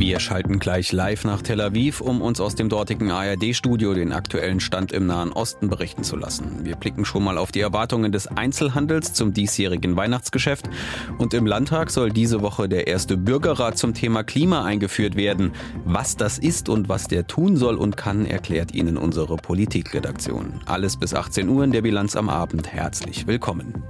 Wir schalten gleich live nach Tel Aviv, um uns aus dem dortigen ARD-Studio den aktuellen Stand im Nahen Osten berichten zu lassen. Wir blicken schon mal auf die Erwartungen des Einzelhandels zum diesjährigen Weihnachtsgeschäft. Und im Landtag soll diese Woche der erste Bürgerrat zum Thema Klima eingeführt werden. Was das ist und was der tun soll und kann, erklärt Ihnen unsere Politikredaktion. Alles bis 18 Uhr in der Bilanz am Abend. Herzlich willkommen.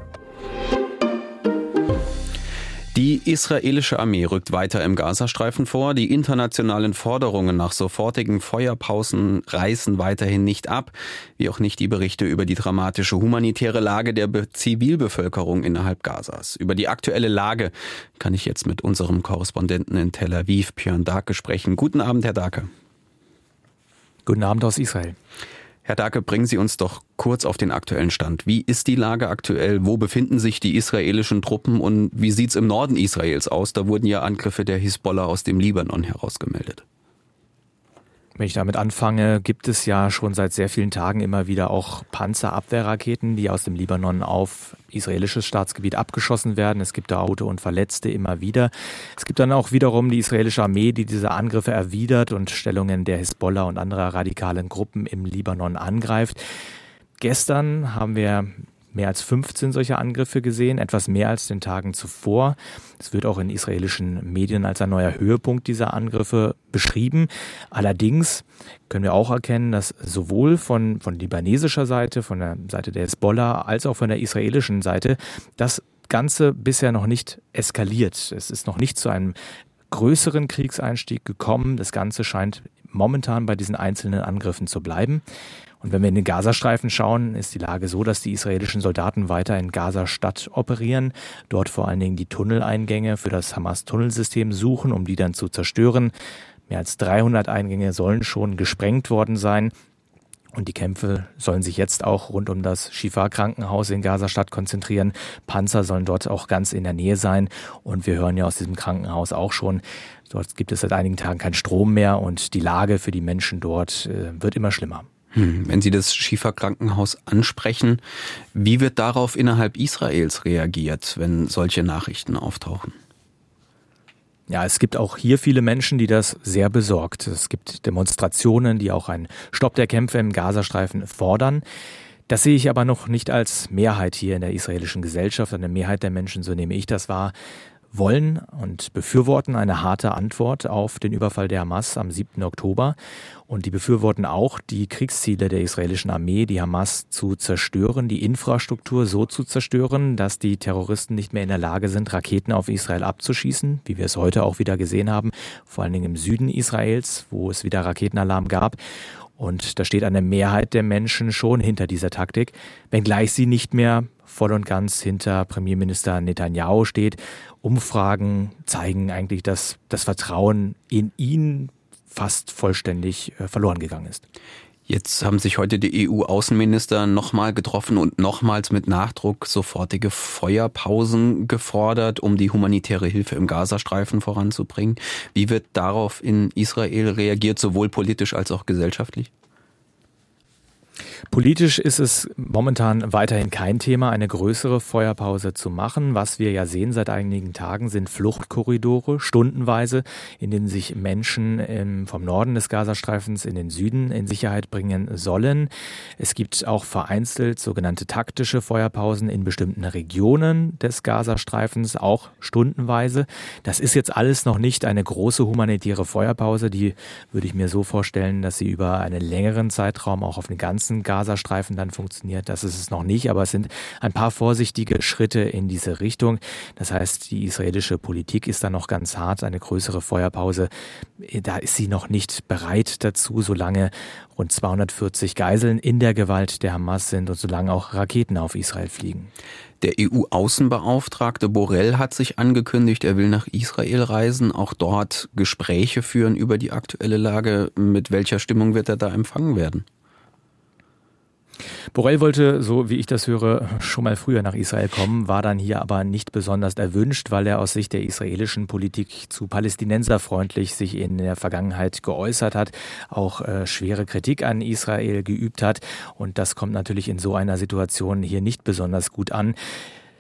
Die israelische Armee rückt weiter im Gazastreifen vor. Die internationalen Forderungen nach sofortigen Feuerpausen reißen weiterhin nicht ab, wie auch nicht die Berichte über die dramatische humanitäre Lage der Zivilbevölkerung innerhalb Gazas. Über die aktuelle Lage kann ich jetzt mit unserem Korrespondenten in Tel Aviv, Björn Darke, sprechen. Guten Abend, Herr Darke. Guten Abend aus Israel. Herr Dake, bringen Sie uns doch kurz auf den aktuellen Stand. Wie ist die Lage aktuell? Wo befinden sich die israelischen Truppen und wie sieht es im Norden Israels aus? Da wurden ja Angriffe der Hisbollah aus dem Libanon herausgemeldet. Wenn ich damit anfange, gibt es ja schon seit sehr vielen Tagen immer wieder auch Panzerabwehrraketen, die aus dem Libanon auf israelisches Staatsgebiet abgeschossen werden. Es gibt da Auto und Verletzte immer wieder. Es gibt dann auch wiederum die israelische Armee, die diese Angriffe erwidert und Stellungen der Hisbollah und anderer radikalen Gruppen im Libanon angreift. Gestern haben wir mehr als 15 solcher Angriffe gesehen, etwas mehr als den Tagen zuvor. Es wird auch in israelischen Medien als ein neuer Höhepunkt dieser Angriffe beschrieben. Allerdings können wir auch erkennen, dass sowohl von, von libanesischer Seite, von der Seite der Hezbollah, als auch von der israelischen Seite das Ganze bisher noch nicht eskaliert. Es ist noch nicht zu einem größeren Kriegseinstieg gekommen. Das Ganze scheint momentan bei diesen einzelnen Angriffen zu bleiben. Und wenn wir in den Gazastreifen schauen, ist die Lage so, dass die israelischen Soldaten weiter in Gaza-Stadt operieren, dort vor allen Dingen die Tunneleingänge für das Hamas-Tunnelsystem suchen, um die dann zu zerstören. Mehr als 300 Eingänge sollen schon gesprengt worden sein. Und die Kämpfe sollen sich jetzt auch rund um das Shifa-Krankenhaus in Gaza-Stadt konzentrieren. Panzer sollen dort auch ganz in der Nähe sein. Und wir hören ja aus diesem Krankenhaus auch schon, dort gibt es seit einigen Tagen keinen Strom mehr und die Lage für die Menschen dort äh, wird immer schlimmer. Hm, wenn Sie das Schieferkrankenhaus ansprechen, wie wird darauf innerhalb Israels reagiert, wenn solche Nachrichten auftauchen? Ja, es gibt auch hier viele Menschen, die das sehr besorgt. Es gibt Demonstrationen, die auch einen Stopp der Kämpfe im Gazastreifen fordern. Das sehe ich aber noch nicht als Mehrheit hier in der israelischen Gesellschaft. Eine Mehrheit der Menschen, so nehme ich das wahr, wollen und befürworten eine harte Antwort auf den Überfall der Hamas am 7. Oktober. Und die befürworten auch die Kriegsziele der israelischen Armee, die Hamas zu zerstören, die Infrastruktur so zu zerstören, dass die Terroristen nicht mehr in der Lage sind, Raketen auf Israel abzuschießen, wie wir es heute auch wieder gesehen haben, vor allen Dingen im Süden Israels, wo es wieder Raketenalarm gab. Und da steht eine Mehrheit der Menschen schon hinter dieser Taktik, wenngleich sie nicht mehr voll und ganz hinter Premierminister Netanyahu steht. Umfragen zeigen eigentlich, dass das Vertrauen in ihn fast vollständig äh, verloren gegangen ist. Jetzt haben sich heute die EU-Außenminister nochmal getroffen und nochmals mit Nachdruck sofortige Feuerpausen gefordert, um die humanitäre Hilfe im Gazastreifen voranzubringen. Wie wird darauf in Israel reagiert, sowohl politisch als auch gesellschaftlich? Politisch ist es momentan weiterhin kein Thema, eine größere Feuerpause zu machen. Was wir ja sehen seit einigen Tagen sind Fluchtkorridore, stundenweise, in denen sich Menschen vom Norden des Gazastreifens in den Süden in Sicherheit bringen sollen. Es gibt auch vereinzelt sogenannte taktische Feuerpausen in bestimmten Regionen des Gazastreifens, auch stundenweise. Das ist jetzt alles noch nicht eine große humanitäre Feuerpause. Die würde ich mir so vorstellen, dass sie über einen längeren Zeitraum auch auf den ganzen Gazastreifen dann funktioniert. Das ist es noch nicht, aber es sind ein paar vorsichtige Schritte in diese Richtung. Das heißt, die israelische Politik ist da noch ganz hart. Eine größere Feuerpause, da ist sie noch nicht bereit dazu, solange rund 240 Geiseln in der Gewalt der Hamas sind und solange auch Raketen auf Israel fliegen. Der EU-Außenbeauftragte Borrell hat sich angekündigt, er will nach Israel reisen, auch dort Gespräche führen über die aktuelle Lage. Mit welcher Stimmung wird er da empfangen werden? Borrell wollte, so wie ich das höre, schon mal früher nach Israel kommen, war dann hier aber nicht besonders erwünscht, weil er aus Sicht der israelischen Politik zu palästinenserfreundlich sich in der Vergangenheit geäußert hat, auch äh, schwere Kritik an Israel geübt hat. Und das kommt natürlich in so einer Situation hier nicht besonders gut an.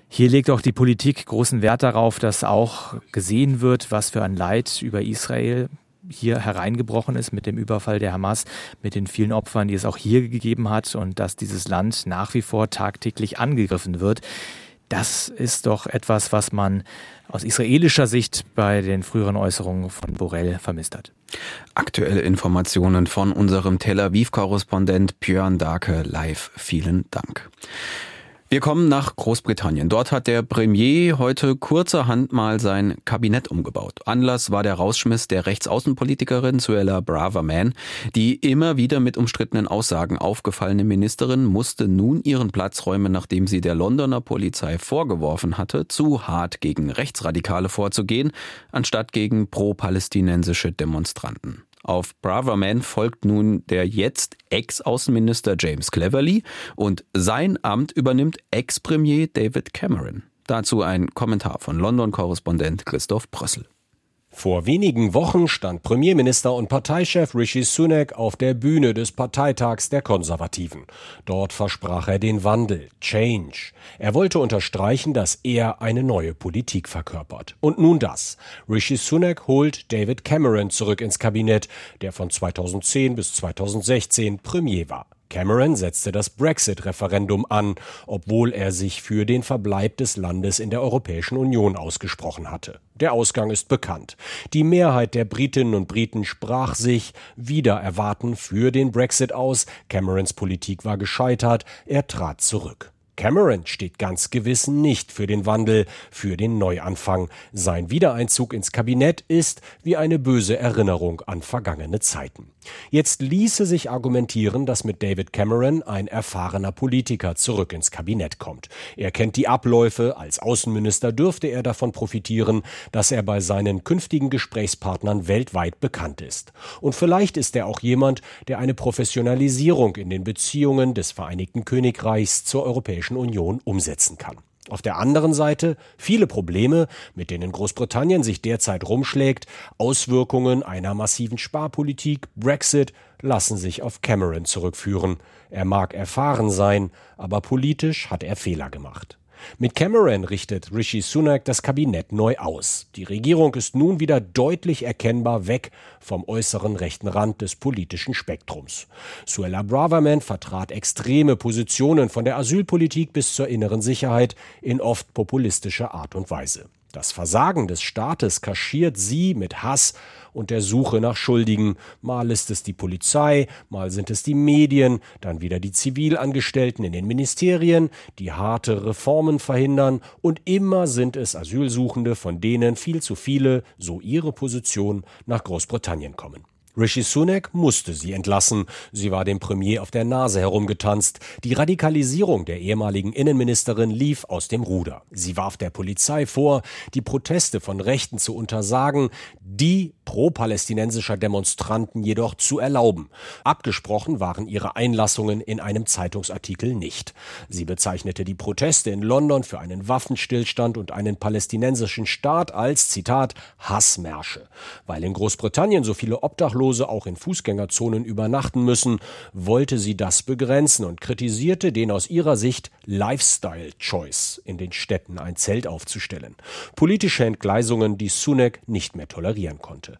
Hier legt auch die Politik großen Wert darauf, dass auch gesehen wird, was für ein Leid über Israel hier hereingebrochen ist mit dem Überfall der Hamas, mit den vielen Opfern, die es auch hier gegeben hat und dass dieses Land nach wie vor tagtäglich angegriffen wird. Das ist doch etwas, was man aus israelischer Sicht bei den früheren Äußerungen von Borrell vermisst hat. Aktuelle Informationen von unserem Tel Aviv-Korrespondent Björn Darke live. Vielen Dank. Wir kommen nach Großbritannien. Dort hat der Premier heute kurzerhand mal sein Kabinett umgebaut. Anlass war der Rausschmiss der Rechtsaußenpolitikerin Suella Braverman. Die immer wieder mit umstrittenen Aussagen aufgefallene Ministerin musste nun ihren Platz räumen, nachdem sie der Londoner Polizei vorgeworfen hatte, zu hart gegen Rechtsradikale vorzugehen, anstatt gegen pro-palästinensische Demonstranten. Auf Braverman folgt nun der jetzt Ex-Außenminister James Cleverly und sein Amt übernimmt Ex-Premier David Cameron. Dazu ein Kommentar von London-Korrespondent Christoph Brössel. Vor wenigen Wochen stand Premierminister und Parteichef Rishi Sunak auf der Bühne des Parteitags der Konservativen. Dort versprach er den Wandel, Change. Er wollte unterstreichen, dass er eine neue Politik verkörpert. Und nun das. Rishi Sunak holt David Cameron zurück ins Kabinett, der von 2010 bis 2016 Premier war. Cameron setzte das Brexit-Referendum an, obwohl er sich für den Verbleib des Landes in der Europäischen Union ausgesprochen hatte. Der Ausgang ist bekannt. Die Mehrheit der Britinnen und Briten sprach sich wieder erwarten für den Brexit aus. Camerons Politik war gescheitert. Er trat zurück. Cameron steht ganz gewiss nicht für den Wandel, für den Neuanfang. Sein Wiedereinzug ins Kabinett ist wie eine böse Erinnerung an vergangene Zeiten. Jetzt ließe sich argumentieren, dass mit David Cameron ein erfahrener Politiker zurück ins Kabinett kommt. Er kennt die Abläufe, als Außenminister dürfte er davon profitieren, dass er bei seinen künftigen Gesprächspartnern weltweit bekannt ist. Und vielleicht ist er auch jemand, der eine Professionalisierung in den Beziehungen des Vereinigten Königreichs zur Europäischen Union umsetzen kann. Auf der anderen Seite viele Probleme, mit denen Großbritannien sich derzeit rumschlägt, Auswirkungen einer massiven Sparpolitik, Brexit, lassen sich auf Cameron zurückführen. Er mag erfahren sein, aber politisch hat er Fehler gemacht. Mit Cameron richtet Rishi Sunak das Kabinett neu aus. Die Regierung ist nun wieder deutlich erkennbar weg vom äußeren rechten Rand des politischen Spektrums. Suella Braverman vertrat extreme Positionen von der Asylpolitik bis zur inneren Sicherheit in oft populistischer Art und Weise. Das Versagen des Staates kaschiert sie mit Hass und der Suche nach Schuldigen. Mal ist es die Polizei, mal sind es die Medien, dann wieder die Zivilangestellten in den Ministerien, die harte Reformen verhindern und immer sind es Asylsuchende, von denen viel zu viele, so ihre Position, nach Großbritannien kommen. Rishi Sunak musste sie entlassen. Sie war dem Premier auf der Nase herumgetanzt. Die Radikalisierung der ehemaligen Innenministerin lief aus dem Ruder. Sie warf der Polizei vor, die Proteste von Rechten zu untersagen, die pro-palästinensischer Demonstranten jedoch zu erlauben. Abgesprochen waren ihre Einlassungen in einem Zeitungsartikel nicht. Sie bezeichnete die Proteste in London für einen Waffenstillstand und einen palästinensischen Staat als, Zitat, Hassmärsche. Weil in Großbritannien so viele Obdachlose auch in Fußgängerzonen übernachten müssen, wollte sie das begrenzen und kritisierte den aus ihrer Sicht Lifestyle-Choice, in den Städten ein Zelt aufzustellen. Politische Entgleisungen, die Sunak nicht mehr tolerieren konnte.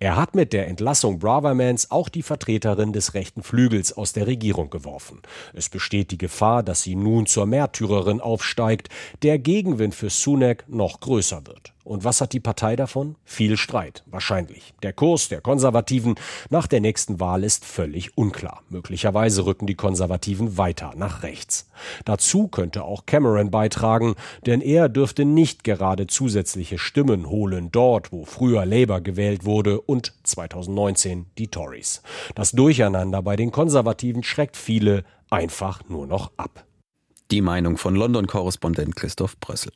Er hat mit der Entlassung Bravermans auch die Vertreterin des rechten Flügels aus der Regierung geworfen. Es besteht die Gefahr, dass sie nun zur Märtyrerin aufsteigt, der Gegenwind für Sunak noch größer wird. Und was hat die Partei davon? Viel Streit, wahrscheinlich. Der Kurs der Konservativen nach der nächsten Wahl ist völlig unklar. Möglicherweise rücken die Konservativen weiter nach rechts. Dazu könnte auch Cameron beitragen, denn er dürfte nicht gerade zusätzliche Stimmen holen dort, wo früher Labour gewählt wurde und 2019 die Tories. Das Durcheinander bei den Konservativen schreckt viele einfach nur noch ab. Die Meinung von London-Korrespondent Christoph Brössel.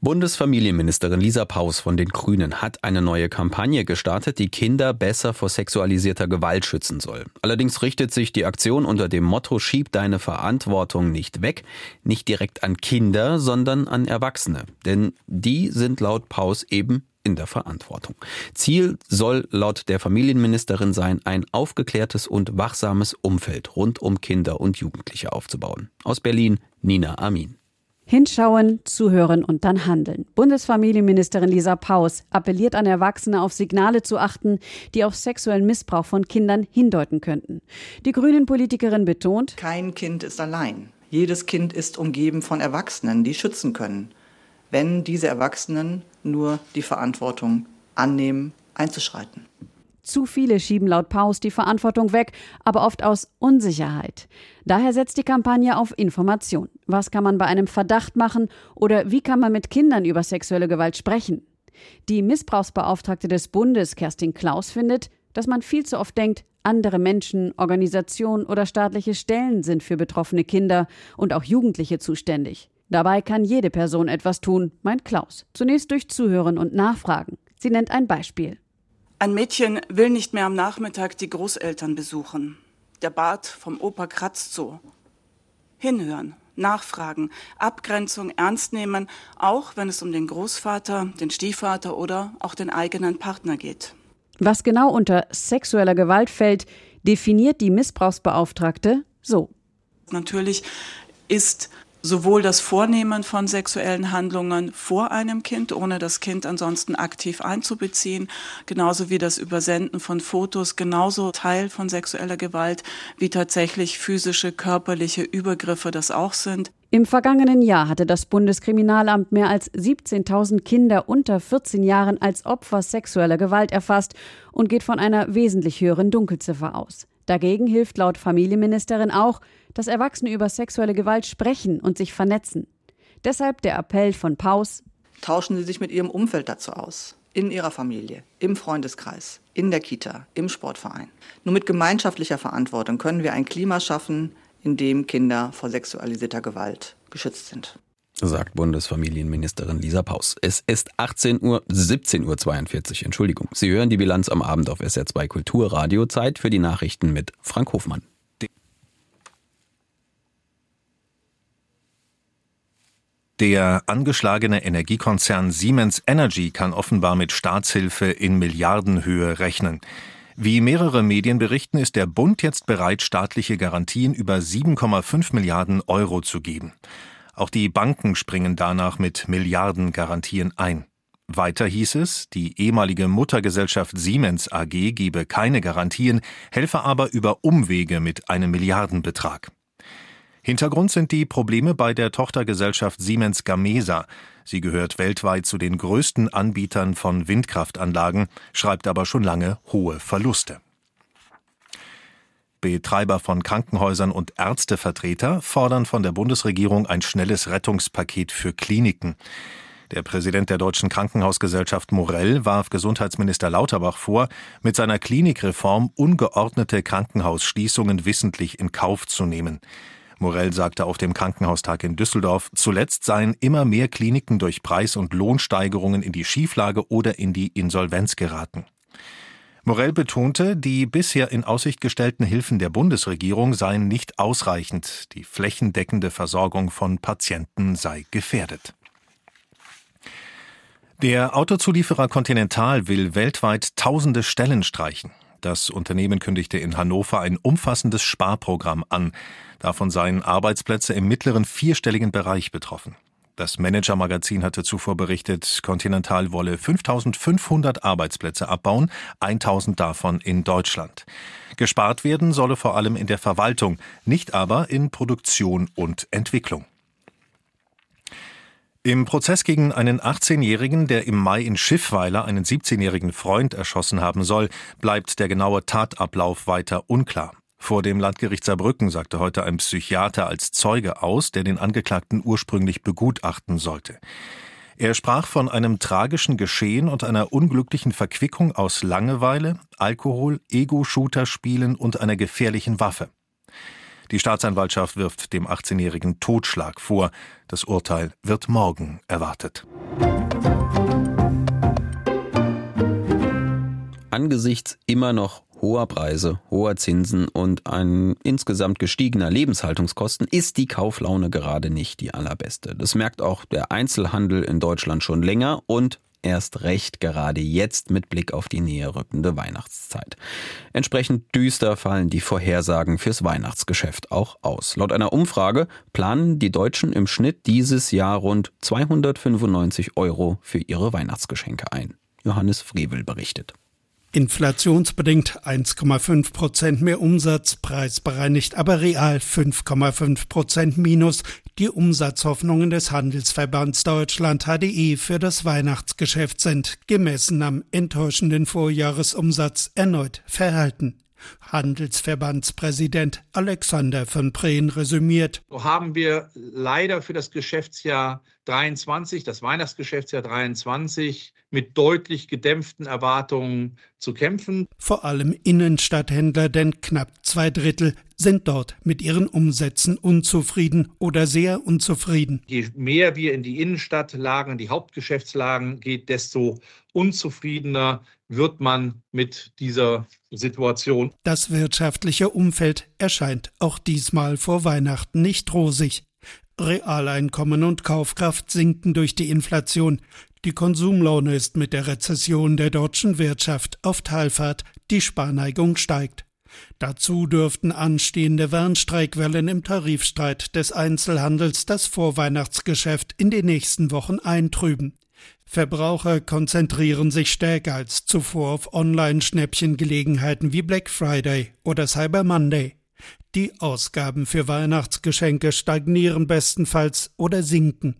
Bundesfamilienministerin Lisa Paus von den Grünen hat eine neue Kampagne gestartet, die Kinder besser vor sexualisierter Gewalt schützen soll. Allerdings richtet sich die Aktion unter dem Motto Schieb deine Verantwortung nicht weg, nicht direkt an Kinder, sondern an Erwachsene. Denn die sind laut Paus eben in der Verantwortung. Ziel soll laut der Familienministerin sein, ein aufgeklärtes und wachsames Umfeld rund um Kinder und Jugendliche aufzubauen. Aus Berlin Nina Amin. Hinschauen, zuhören und dann handeln. Bundesfamilienministerin Lisa Paus appelliert an Erwachsene, auf Signale zu achten, die auf sexuellen Missbrauch von Kindern hindeuten könnten. Die Grünen-Politikerin betont, kein Kind ist allein. Jedes Kind ist umgeben von Erwachsenen, die schützen können wenn diese Erwachsenen nur die Verantwortung annehmen, einzuschreiten. Zu viele schieben laut Paus die Verantwortung weg, aber oft aus Unsicherheit. Daher setzt die Kampagne auf Information. Was kann man bei einem Verdacht machen oder wie kann man mit Kindern über sexuelle Gewalt sprechen? Die Missbrauchsbeauftragte des Bundes, Kerstin Klaus, findet, dass man viel zu oft denkt, andere Menschen, Organisationen oder staatliche Stellen sind für betroffene Kinder und auch Jugendliche zuständig. Dabei kann jede Person etwas tun, meint Klaus. Zunächst durch Zuhören und Nachfragen. Sie nennt ein Beispiel. Ein Mädchen will nicht mehr am Nachmittag die Großeltern besuchen. Der Bart vom Opa kratzt so. Hinhören, nachfragen, Abgrenzung ernst nehmen, auch wenn es um den Großvater, den Stiefvater oder auch den eigenen Partner geht. Was genau unter sexueller Gewalt fällt, definiert die Missbrauchsbeauftragte so. Natürlich ist sowohl das Vornehmen von sexuellen Handlungen vor einem Kind, ohne das Kind ansonsten aktiv einzubeziehen, genauso wie das Übersenden von Fotos, genauso Teil von sexueller Gewalt, wie tatsächlich physische, körperliche Übergriffe das auch sind. Im vergangenen Jahr hatte das Bundeskriminalamt mehr als 17.000 Kinder unter 14 Jahren als Opfer sexueller Gewalt erfasst und geht von einer wesentlich höheren Dunkelziffer aus. Dagegen hilft laut Familienministerin auch, dass Erwachsene über sexuelle Gewalt sprechen und sich vernetzen. Deshalb der Appell von Paus. Tauschen Sie sich mit Ihrem Umfeld dazu aus. In Ihrer Familie, im Freundeskreis, in der Kita, im Sportverein. Nur mit gemeinschaftlicher Verantwortung können wir ein Klima schaffen, in dem Kinder vor sexualisierter Gewalt geschützt sind sagt Bundesfamilienministerin Lisa Paus. Es ist 18 Uhr, 17 Uhr 42, Entschuldigung. Sie hören die Bilanz am Abend auf SR2 Kulturradio. Zeit für die Nachrichten mit Frank Hofmann. Der angeschlagene Energiekonzern Siemens Energy kann offenbar mit Staatshilfe in Milliardenhöhe rechnen. Wie mehrere Medien berichten, ist der Bund jetzt bereit, staatliche Garantien über 7,5 Milliarden Euro zu geben. Auch die Banken springen danach mit Milliardengarantien ein. Weiter hieß es, die ehemalige Muttergesellschaft Siemens AG gebe keine Garantien, helfe aber über Umwege mit einem Milliardenbetrag. Hintergrund sind die Probleme bei der Tochtergesellschaft Siemens Gamesa. Sie gehört weltweit zu den größten Anbietern von Windkraftanlagen, schreibt aber schon lange hohe Verluste. Betreiber von Krankenhäusern und Ärztevertreter fordern von der Bundesregierung ein schnelles Rettungspaket für Kliniken. Der Präsident der Deutschen Krankenhausgesellschaft Morell warf Gesundheitsminister Lauterbach vor, mit seiner Klinikreform ungeordnete Krankenhausschließungen wissentlich in Kauf zu nehmen. Morell sagte auf dem Krankenhaustag in Düsseldorf, zuletzt seien immer mehr Kliniken durch Preis- und Lohnsteigerungen in die Schieflage oder in die Insolvenz geraten. Morell betonte, die bisher in Aussicht gestellten Hilfen der Bundesregierung seien nicht ausreichend. Die flächendeckende Versorgung von Patienten sei gefährdet. Der Autozulieferer Continental will weltweit tausende Stellen streichen. Das Unternehmen kündigte in Hannover ein umfassendes Sparprogramm an. Davon seien Arbeitsplätze im mittleren vierstelligen Bereich betroffen. Das Manager-Magazin hatte zuvor berichtet, Continental wolle 5500 Arbeitsplätze abbauen, 1000 davon in Deutschland. Gespart werden solle vor allem in der Verwaltung, nicht aber in Produktion und Entwicklung. Im Prozess gegen einen 18-Jährigen, der im Mai in Schiffweiler einen 17-jährigen Freund erschossen haben soll, bleibt der genaue Tatablauf weiter unklar. Vor dem Landgericht Saarbrücken sagte heute ein Psychiater als Zeuge aus, der den Angeklagten ursprünglich begutachten sollte. Er sprach von einem tragischen Geschehen und einer unglücklichen Verquickung aus Langeweile, Alkohol, Ego-Shooter-Spielen und einer gefährlichen Waffe. Die Staatsanwaltschaft wirft dem 18-Jährigen Totschlag vor. Das Urteil wird morgen erwartet. Angesichts immer noch hoher Preise, hoher Zinsen und ein insgesamt gestiegener Lebenshaltungskosten ist die Kauflaune gerade nicht die allerbeste. Das merkt auch der Einzelhandel in Deutschland schon länger und erst recht gerade jetzt mit Blick auf die näher rückende Weihnachtszeit. Entsprechend düster fallen die Vorhersagen fürs Weihnachtsgeschäft auch aus. Laut einer Umfrage planen die Deutschen im Schnitt dieses Jahr rund 295 Euro für ihre Weihnachtsgeschenke ein. Johannes Frevel berichtet. Inflationsbedingt 1,5 Prozent mehr Umsatz, preisbereinigt aber real 5,5 Prozent minus. Die Umsatzhoffnungen des Handelsverbands Deutschland HDE für das Weihnachtsgeschäft sind, gemessen am enttäuschenden Vorjahresumsatz, erneut verhalten. Handelsverbandspräsident Alexander von Prehn resümiert. So haben wir leider für das Geschäftsjahr 23, das Weihnachtsgeschäftsjahr 23, mit deutlich gedämpften Erwartungen zu kämpfen. Vor allem Innenstadthändler, denn knapp zwei Drittel sind dort mit ihren Umsätzen unzufrieden oder sehr unzufrieden. Je mehr wir in die Innenstadtlagen, in die Hauptgeschäftslagen geht, desto unzufriedener wird man mit dieser Situation. Das wirtschaftliche Umfeld erscheint auch diesmal vor Weihnachten nicht rosig. Realeinkommen und Kaufkraft sinken durch die Inflation. Die Konsumlaune ist mit der Rezession der deutschen Wirtschaft auf Talfahrt, die Sparneigung steigt. Dazu dürften anstehende Warnstreikwellen im Tarifstreit des Einzelhandels das Vorweihnachtsgeschäft in den nächsten Wochen eintrüben. Verbraucher konzentrieren sich stärker als zuvor auf Online-Schnäppchengelegenheiten wie Black Friday oder Cyber Monday. Die Ausgaben für Weihnachtsgeschenke stagnieren bestenfalls oder sinken.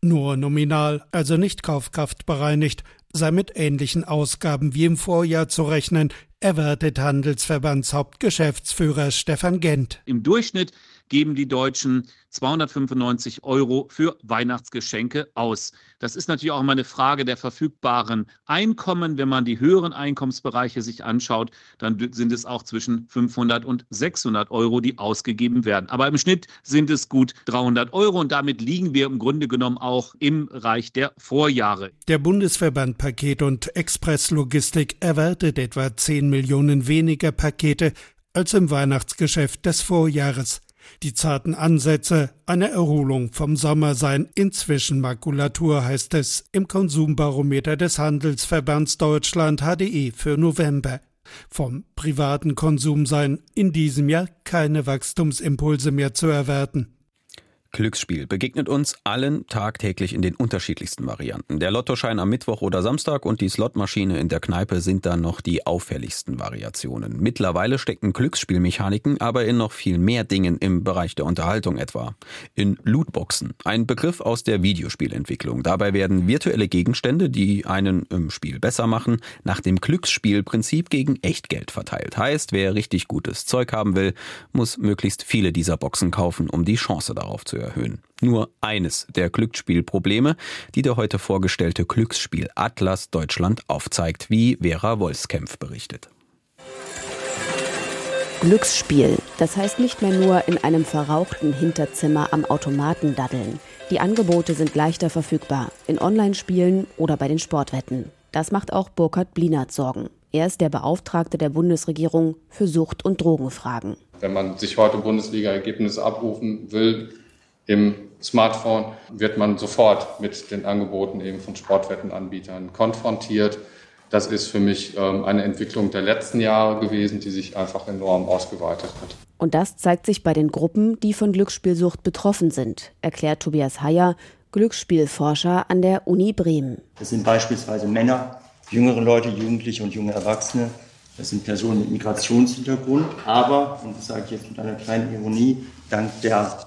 Nur nominal, also nicht kaufkraftbereinigt, sei mit ähnlichen Ausgaben wie im Vorjahr zu rechnen, erwartet Handelsverbandshauptgeschäftsführer Stefan Gent. Im Durchschnitt geben die Deutschen 295 Euro für Weihnachtsgeschenke aus. Das ist natürlich auch immer eine Frage der verfügbaren Einkommen. Wenn man die höheren Einkommensbereiche sich anschaut, dann sind es auch zwischen 500 und 600 Euro, die ausgegeben werden. Aber im Schnitt sind es gut 300 Euro und damit liegen wir im Grunde genommen auch im Bereich der Vorjahre. Der Bundesverband Paket und Expresslogistik erwartet etwa 10 Millionen weniger Pakete als im Weihnachtsgeschäft des Vorjahres. Die zarten Ansätze einer Erholung vom Sommer seien inzwischen Makulatur, heißt es im Konsumbarometer des Handelsverbands Deutschland HDE für November. Vom privaten Konsum seien in diesem Jahr keine Wachstumsimpulse mehr zu erwarten. Glücksspiel begegnet uns allen tagtäglich in den unterschiedlichsten Varianten. Der Lottoschein am Mittwoch oder Samstag und die Slotmaschine in der Kneipe sind dann noch die auffälligsten Variationen. Mittlerweile stecken Glücksspielmechaniken aber in noch viel mehr Dingen im Bereich der Unterhaltung etwa. In Lootboxen, ein Begriff aus der Videospielentwicklung. Dabei werden virtuelle Gegenstände, die einen im Spiel besser machen, nach dem Glücksspielprinzip gegen Echtgeld verteilt. Heißt, wer richtig gutes Zeug haben will, muss möglichst viele dieser Boxen kaufen, um die Chance darauf zu erhöhen. Nur eines der Glücksspielprobleme, die der heute vorgestellte Glücksspiel Atlas Deutschland aufzeigt, wie Vera Wolfskämpf berichtet. Glücksspiel, das heißt nicht mehr nur in einem verrauchten Hinterzimmer am Automaten daddeln. Die Angebote sind leichter verfügbar, in Online-Spielen oder bei den Sportwetten. Das macht auch Burkhard Blinert Sorgen. Er ist der Beauftragte der Bundesregierung für Sucht- und Drogenfragen. Wenn man sich heute Bundesliga-Ergebnisse abrufen will, im Smartphone wird man sofort mit den Angeboten eben von Sportwettenanbietern konfrontiert. Das ist für mich ähm, eine Entwicklung der letzten Jahre gewesen, die sich einfach enorm ausgeweitet hat. Und das zeigt sich bei den Gruppen, die von Glücksspielsucht betroffen sind, erklärt Tobias Heyer, Glücksspielforscher an der Uni Bremen. Das sind beispielsweise Männer, jüngere Leute, Jugendliche und junge Erwachsene. Das sind Personen mit Migrationshintergrund, aber, und das sage ich jetzt mit einer kleinen Ironie, dank der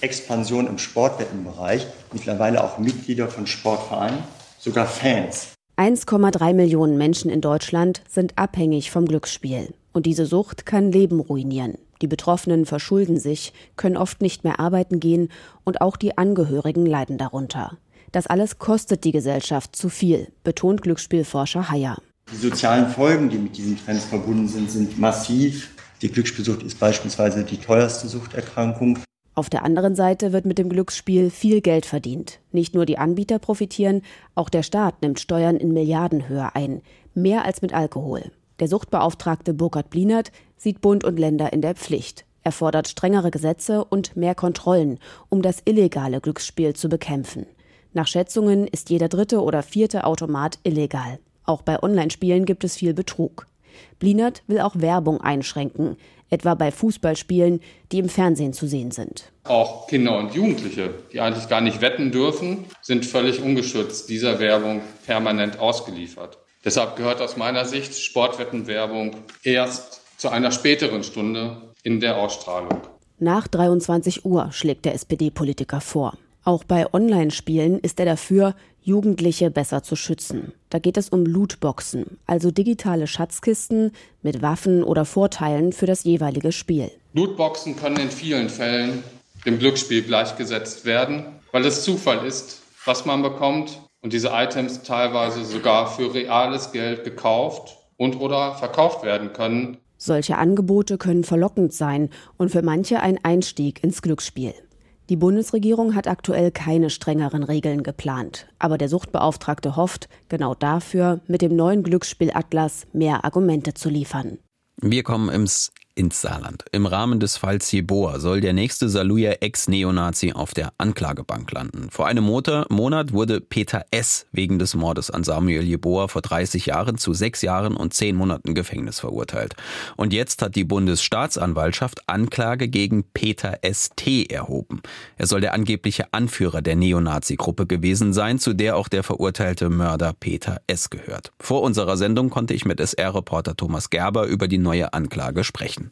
Expansion im Sportwettenbereich, mittlerweile auch Mitglieder von Sportvereinen, sogar Fans. 1,3 Millionen Menschen in Deutschland sind abhängig vom Glücksspiel. Und diese Sucht kann Leben ruinieren. Die Betroffenen verschulden sich, können oft nicht mehr arbeiten gehen und auch die Angehörigen leiden darunter. Das alles kostet die Gesellschaft zu viel, betont Glücksspielforscher Heyer. Die sozialen Folgen, die mit diesen Trends verbunden sind, sind massiv. Die Glücksspielsucht ist beispielsweise die teuerste Suchterkrankung. Auf der anderen Seite wird mit dem Glücksspiel viel Geld verdient. Nicht nur die Anbieter profitieren, auch der Staat nimmt Steuern in Milliardenhöhe ein, mehr als mit Alkohol. Der Suchtbeauftragte Burkhard Blinert sieht Bund und Länder in der Pflicht. Er fordert strengere Gesetze und mehr Kontrollen, um das illegale Glücksspiel zu bekämpfen. Nach Schätzungen ist jeder dritte oder vierte Automat illegal. Auch bei Online-Spielen gibt es viel Betrug. Blinert will auch Werbung einschränken etwa bei Fußballspielen, die im Fernsehen zu sehen sind. Auch Kinder und Jugendliche, die eigentlich gar nicht wetten dürfen, sind völlig ungeschützt dieser Werbung permanent ausgeliefert. Deshalb gehört aus meiner Sicht Sportwettenwerbung erst zu einer späteren Stunde in der Ausstrahlung. Nach 23 Uhr schlägt der SPD-Politiker vor. Auch bei Online-Spielen ist er dafür, Jugendliche besser zu schützen. Da geht es um Lootboxen, also digitale Schatzkisten mit Waffen oder Vorteilen für das jeweilige Spiel. Lootboxen können in vielen Fällen dem Glücksspiel gleichgesetzt werden, weil es Zufall ist, was man bekommt und diese Items teilweise sogar für reales Geld gekauft und oder verkauft werden können. Solche Angebote können verlockend sein und für manche ein Einstieg ins Glücksspiel. Die Bundesregierung hat aktuell keine strengeren Regeln geplant, aber der Suchtbeauftragte hofft, genau dafür mit dem neuen Glücksspielatlas mehr Argumente zu liefern. Wir kommen ins ins Saarland. Im Rahmen des Falls Jeboa soll der nächste Saluja Ex-Neonazi auf der Anklagebank landen. Vor einem Monat wurde Peter S. wegen des Mordes an Samuel Jeboa vor 30 Jahren zu sechs Jahren und zehn Monaten Gefängnis verurteilt. Und jetzt hat die Bundesstaatsanwaltschaft Anklage gegen Peter S.T. erhoben. Er soll der angebliche Anführer der Neonazi-Gruppe gewesen sein, zu der auch der verurteilte Mörder Peter S. gehört. Vor unserer Sendung konnte ich mit SR-Reporter Thomas Gerber über die neue Anklage sprechen.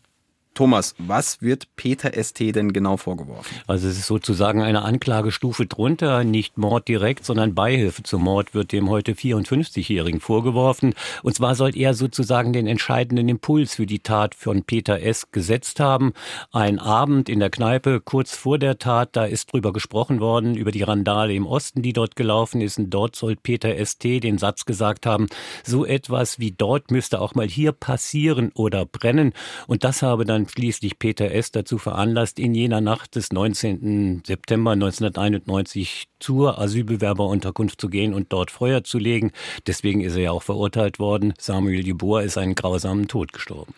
Thomas, was wird Peter ST denn genau vorgeworfen? Also es ist sozusagen eine Anklagestufe drunter, nicht Mord direkt, sondern Beihilfe zum Mord wird dem heute 54-Jährigen vorgeworfen. Und zwar soll er sozusagen den entscheidenden Impuls für die Tat von Peter S. gesetzt haben. Ein Abend in der Kneipe kurz vor der Tat, da ist drüber gesprochen worden, über die Randale im Osten, die dort gelaufen ist. Und dort soll Peter ST den Satz gesagt haben, so etwas wie dort müsste auch mal hier passieren oder brennen. Und das habe dann schließlich Peter S. dazu veranlasst, in jener Nacht des 19. September 1991 zur Asylbewerberunterkunft zu gehen und dort Feuer zu legen. Deswegen ist er ja auch verurteilt worden. Samuel Jeboa ist einen grausamen Tod gestorben.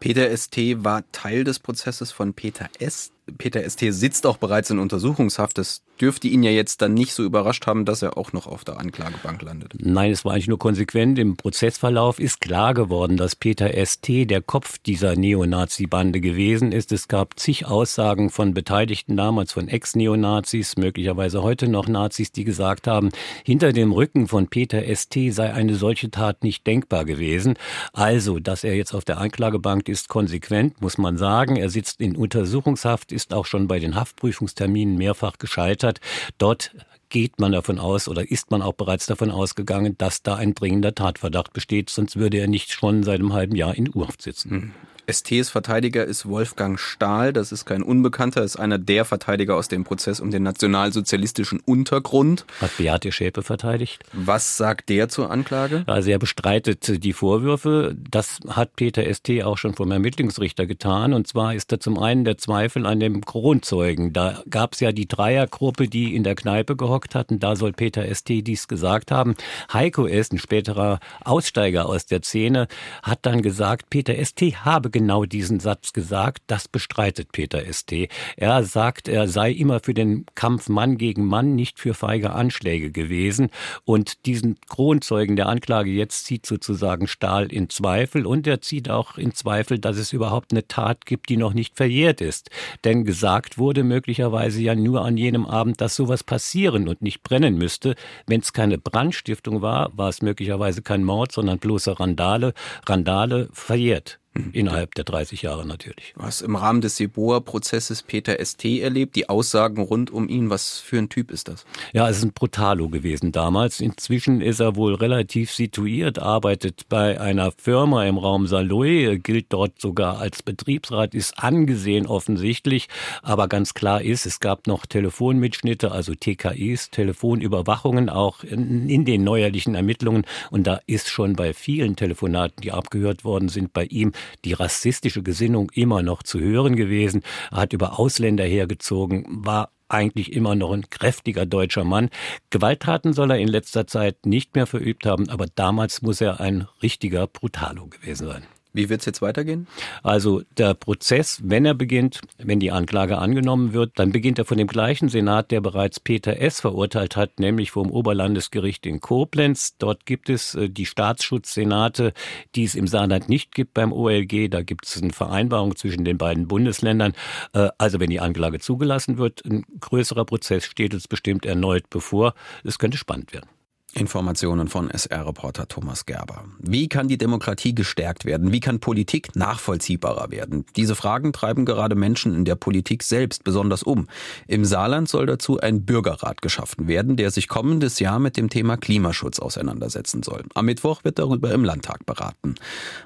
Peter ST war Teil des Prozesses von Peter S. Peter ST sitzt auch bereits in Untersuchungshaft. Das dürfte ihn ja jetzt dann nicht so überrascht haben, dass er auch noch auf der Anklagebank landet. Nein, es war eigentlich nur konsequent. Im Prozessverlauf ist klar geworden, dass Peter ST der Kopf dieser Neonazi-Bande gewesen ist. Es gab zig Aussagen von Beteiligten damals, von Ex-Neonazis, möglicherweise heute noch Nazis, die gesagt haben, hinter dem Rücken von Peter ST sei eine solche Tat nicht denkbar gewesen. Also, dass er jetzt auf der Anklagebank ist, konsequent, muss man sagen. Er sitzt in Untersuchungshaft, ist auch schon bei den Haftprüfungsterminen mehrfach gescheitert. Dort geht man davon aus oder ist man auch bereits davon ausgegangen, dass da ein dringender Tatverdacht besteht, sonst würde er nicht schon seit einem halben Jahr in Urhaft sitzen. Mhm. STs Verteidiger ist Wolfgang Stahl. Das ist kein Unbekannter, ist einer der Verteidiger aus dem Prozess um den nationalsozialistischen Untergrund. Hat Beate Schäpe verteidigt. Was sagt der zur Anklage? Also er bestreitet die Vorwürfe. Das hat Peter ST auch schon vom Ermittlungsrichter getan. Und zwar ist da zum einen der Zweifel an dem Kronzeugen. Da gab es ja die Dreiergruppe, die in der Kneipe gehockt hatten. Da soll Peter ST dies gesagt haben. Heiko S., ein späterer Aussteiger aus der Szene, hat dann gesagt, Peter ST habe genau diesen Satz gesagt. Das bestreitet Peter St. Er sagt, er sei immer für den Kampf Mann gegen Mann, nicht für feige Anschläge gewesen. Und diesen Kronzeugen der Anklage jetzt zieht sozusagen Stahl in Zweifel und er zieht auch in Zweifel, dass es überhaupt eine Tat gibt, die noch nicht verjährt ist. Denn gesagt wurde möglicherweise ja nur an jenem Abend, dass sowas passieren und nicht brennen müsste. Wenn es keine Brandstiftung war, war es möglicherweise kein Mord, sondern bloße Randale. Randale verjährt. Innerhalb der 30 Jahre natürlich. Du hast im Rahmen des Jeboa-Prozesses Peter ST erlebt, die Aussagen rund um ihn. Was für ein Typ ist das? Ja, es ist ein Brutalo gewesen damals. Inzwischen ist er wohl relativ situiert, arbeitet bei einer Firma im Raum Saloy, gilt dort sogar als Betriebsrat, ist angesehen offensichtlich. Aber ganz klar ist, es gab noch Telefonmitschnitte, also TKIs, Telefonüberwachungen auch in, in den neuerlichen Ermittlungen. Und da ist schon bei vielen Telefonaten, die abgehört worden sind, bei ihm die rassistische Gesinnung immer noch zu hören gewesen. Er hat über Ausländer hergezogen, war eigentlich immer noch ein kräftiger deutscher Mann. Gewalttaten soll er in letzter Zeit nicht mehr verübt haben, aber damals muss er ein richtiger Brutalo gewesen sein. Wie wird es jetzt weitergehen? Also der Prozess, wenn er beginnt, wenn die Anklage angenommen wird, dann beginnt er von dem gleichen Senat, der bereits Peter S. verurteilt hat, nämlich vom Oberlandesgericht in Koblenz. Dort gibt es äh, die Staatsschutzsenate, die es im Saarland nicht gibt beim OLG. Da gibt es eine Vereinbarung zwischen den beiden Bundesländern. Äh, also wenn die Anklage zugelassen wird, ein größerer Prozess steht uns bestimmt erneut bevor. Es könnte spannend werden. Informationen von SR-Reporter Thomas Gerber. Wie kann die Demokratie gestärkt werden? Wie kann Politik nachvollziehbarer werden? Diese Fragen treiben gerade Menschen in der Politik selbst besonders um. Im Saarland soll dazu ein Bürgerrat geschaffen werden, der sich kommendes Jahr mit dem Thema Klimaschutz auseinandersetzen soll. Am Mittwoch wird darüber im Landtag beraten.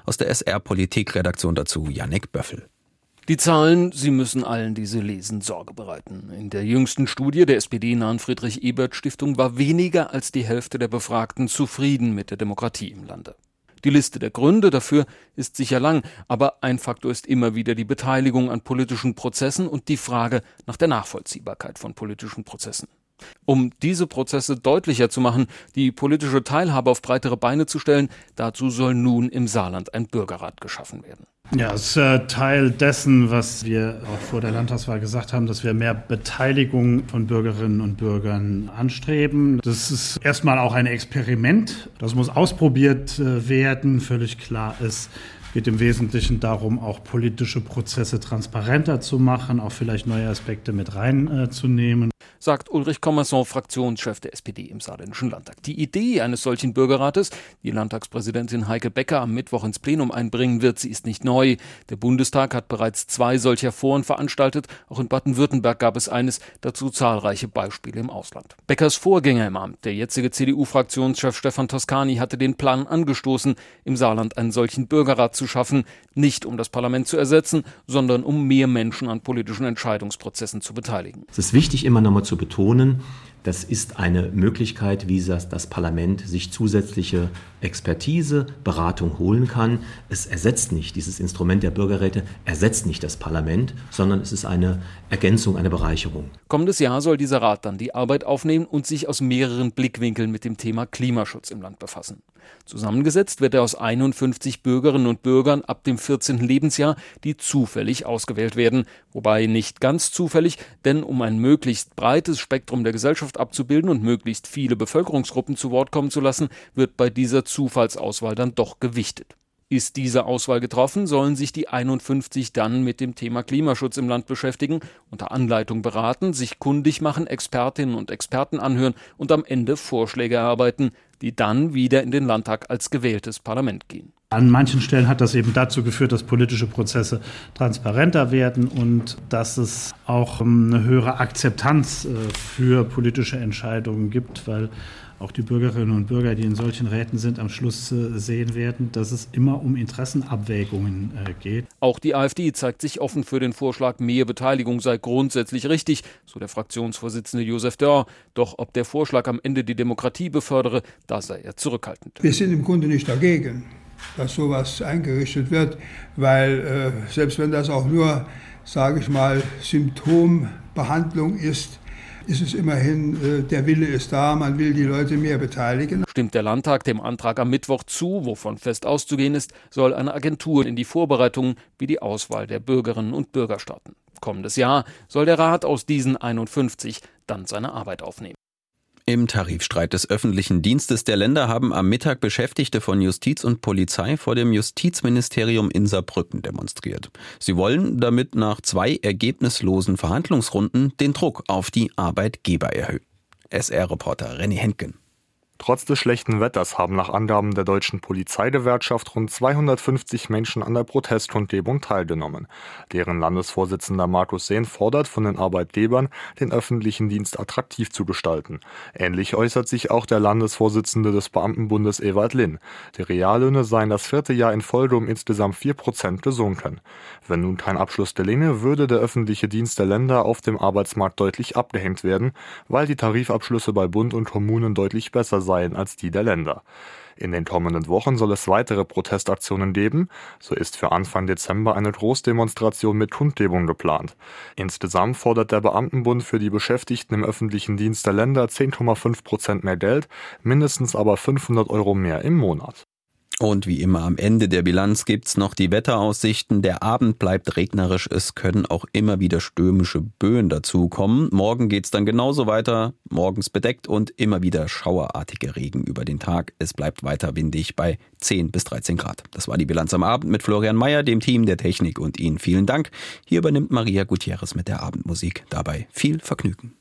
Aus der SR-Politik-Redaktion dazu Yannick Böffel. Die Zahlen, sie müssen allen, die sie lesen, Sorge bereiten. In der jüngsten Studie der SPD-nahen Friedrich-Ebert-Stiftung war weniger als die Hälfte der Befragten zufrieden mit der Demokratie im Lande. Die Liste der Gründe dafür ist sicher lang, aber ein Faktor ist immer wieder die Beteiligung an politischen Prozessen und die Frage nach der Nachvollziehbarkeit von politischen Prozessen. Um diese Prozesse deutlicher zu machen, die politische Teilhabe auf breitere Beine zu stellen, dazu soll nun im Saarland ein Bürgerrat geschaffen werden. Ja, es ist äh, Teil dessen, was wir auch vor der Landtagswahl gesagt haben, dass wir mehr Beteiligung von Bürgerinnen und Bürgern anstreben. Das ist erstmal auch ein Experiment. Das muss ausprobiert äh, werden. Völlig klar ist, geht im Wesentlichen darum, auch politische Prozesse transparenter zu machen, auch vielleicht neue Aspekte mit reinzunehmen sagt Ulrich Kommerson, Fraktionschef der SPD im Saarländischen Landtag. Die Idee eines solchen Bürgerrates, die Landtagspräsidentin Heike Becker am Mittwoch ins Plenum einbringen wird, sie ist nicht neu. Der Bundestag hat bereits zwei solcher Foren veranstaltet. Auch in Baden-Württemberg gab es eines, dazu zahlreiche Beispiele im Ausland. Beckers Vorgänger im Amt, der jetzige CDU-Fraktionschef Stefan Toscani, hatte den Plan angestoßen, im Saarland einen solchen Bürgerrat zu schaffen, nicht um das Parlament zu ersetzen, sondern um mehr Menschen an politischen Entscheidungsprozessen zu beteiligen. Es ist wichtig, immer nochmal zu betonen, das ist eine Möglichkeit, wie das, das Parlament sich zusätzliche Expertise, Beratung holen kann. Es ersetzt nicht, dieses Instrument der Bürgerräte ersetzt nicht das Parlament, sondern es ist eine Ergänzung, eine Bereicherung. Kommendes Jahr soll dieser Rat dann die Arbeit aufnehmen und sich aus mehreren Blickwinkeln mit dem Thema Klimaschutz im Land befassen. Zusammengesetzt wird er aus 51 Bürgerinnen und Bürgern ab dem 14. Lebensjahr, die zufällig ausgewählt werden. Wobei nicht ganz zufällig, denn um ein möglichst breites Spektrum der Gesellschaft abzubilden und möglichst viele Bevölkerungsgruppen zu Wort kommen zu lassen, wird bei dieser Zufallsauswahl dann doch gewichtet. Ist diese Auswahl getroffen, sollen sich die 51 dann mit dem Thema Klimaschutz im Land beschäftigen, unter Anleitung beraten, sich kundig machen, Expertinnen und Experten anhören und am Ende Vorschläge erarbeiten, die dann wieder in den Landtag als gewähltes Parlament gehen. An manchen Stellen hat das eben dazu geführt, dass politische Prozesse transparenter werden und dass es auch eine höhere Akzeptanz äh, für politische Entscheidungen gibt, weil auch die Bürgerinnen und Bürger, die in solchen Räten sind, am Schluss äh, sehen werden, dass es immer um Interessenabwägungen äh, geht. Auch die AfD zeigt sich offen für den Vorschlag, mehr Beteiligung sei grundsätzlich richtig, so der Fraktionsvorsitzende Josef Dörr. Doch ob der Vorschlag am Ende die Demokratie befördere, da sei er zurückhaltend. Wir sind im Grunde nicht dagegen, dass sowas eingerichtet wird, weil äh, selbst wenn das auch nur, sage ich mal, Symptombehandlung ist, ist es immerhin, äh, der Wille ist da, man will die Leute mehr beteiligen. Stimmt der Landtag dem Antrag am Mittwoch zu, wovon fest auszugehen ist, soll eine Agentur in die Vorbereitungen wie die Auswahl der Bürgerinnen und Bürger starten. Kommendes Jahr soll der Rat aus diesen 51 dann seine Arbeit aufnehmen. Im Tarifstreit des öffentlichen Dienstes der Länder haben am Mittag Beschäftigte von Justiz und Polizei vor dem Justizministerium in Saarbrücken demonstriert. Sie wollen damit nach zwei ergebnislosen Verhandlungsrunden den Druck auf die Arbeitgeber erhöhen. SR-Reporter Renny Henken. Trotz des schlechten Wetters haben nach Angaben der deutschen Polizeigewerkschaft rund 250 Menschen an der Protestkundgebung teilgenommen. Deren Landesvorsitzender Markus Sehn fordert von den Arbeitgebern, den öffentlichen Dienst attraktiv zu gestalten. Ähnlich äußert sich auch der Landesvorsitzende des Beamtenbundes Ewald Linn. Die Reallöhne seien das vierte Jahr in Folge um insgesamt vier Prozent gesunken. Wenn nun kein Abschluss gelinge, würde der öffentliche Dienst der Länder auf dem Arbeitsmarkt deutlich abgehängt werden, weil die Tarifabschlüsse bei Bund und Kommunen deutlich besser seien seien als die der Länder. In den kommenden Wochen soll es weitere Protestaktionen geben. So ist für Anfang Dezember eine Großdemonstration mit Kundgebung geplant. Insgesamt fordert der Beamtenbund für die Beschäftigten im öffentlichen Dienst der Länder 10,5 Prozent mehr Geld, mindestens aber 500 Euro mehr im Monat. Und wie immer am Ende der Bilanz gibt's noch die Wetteraussichten. Der Abend bleibt regnerisch. Es können auch immer wieder stürmische Böen dazukommen. Morgen geht's dann genauso weiter. Morgens bedeckt und immer wieder schauerartige Regen über den Tag. Es bleibt weiter windig bei 10 bis 13 Grad. Das war die Bilanz am Abend mit Florian Mayer, dem Team der Technik und Ihnen vielen Dank. Hier übernimmt Maria Gutierrez mit der Abendmusik. Dabei viel Vergnügen.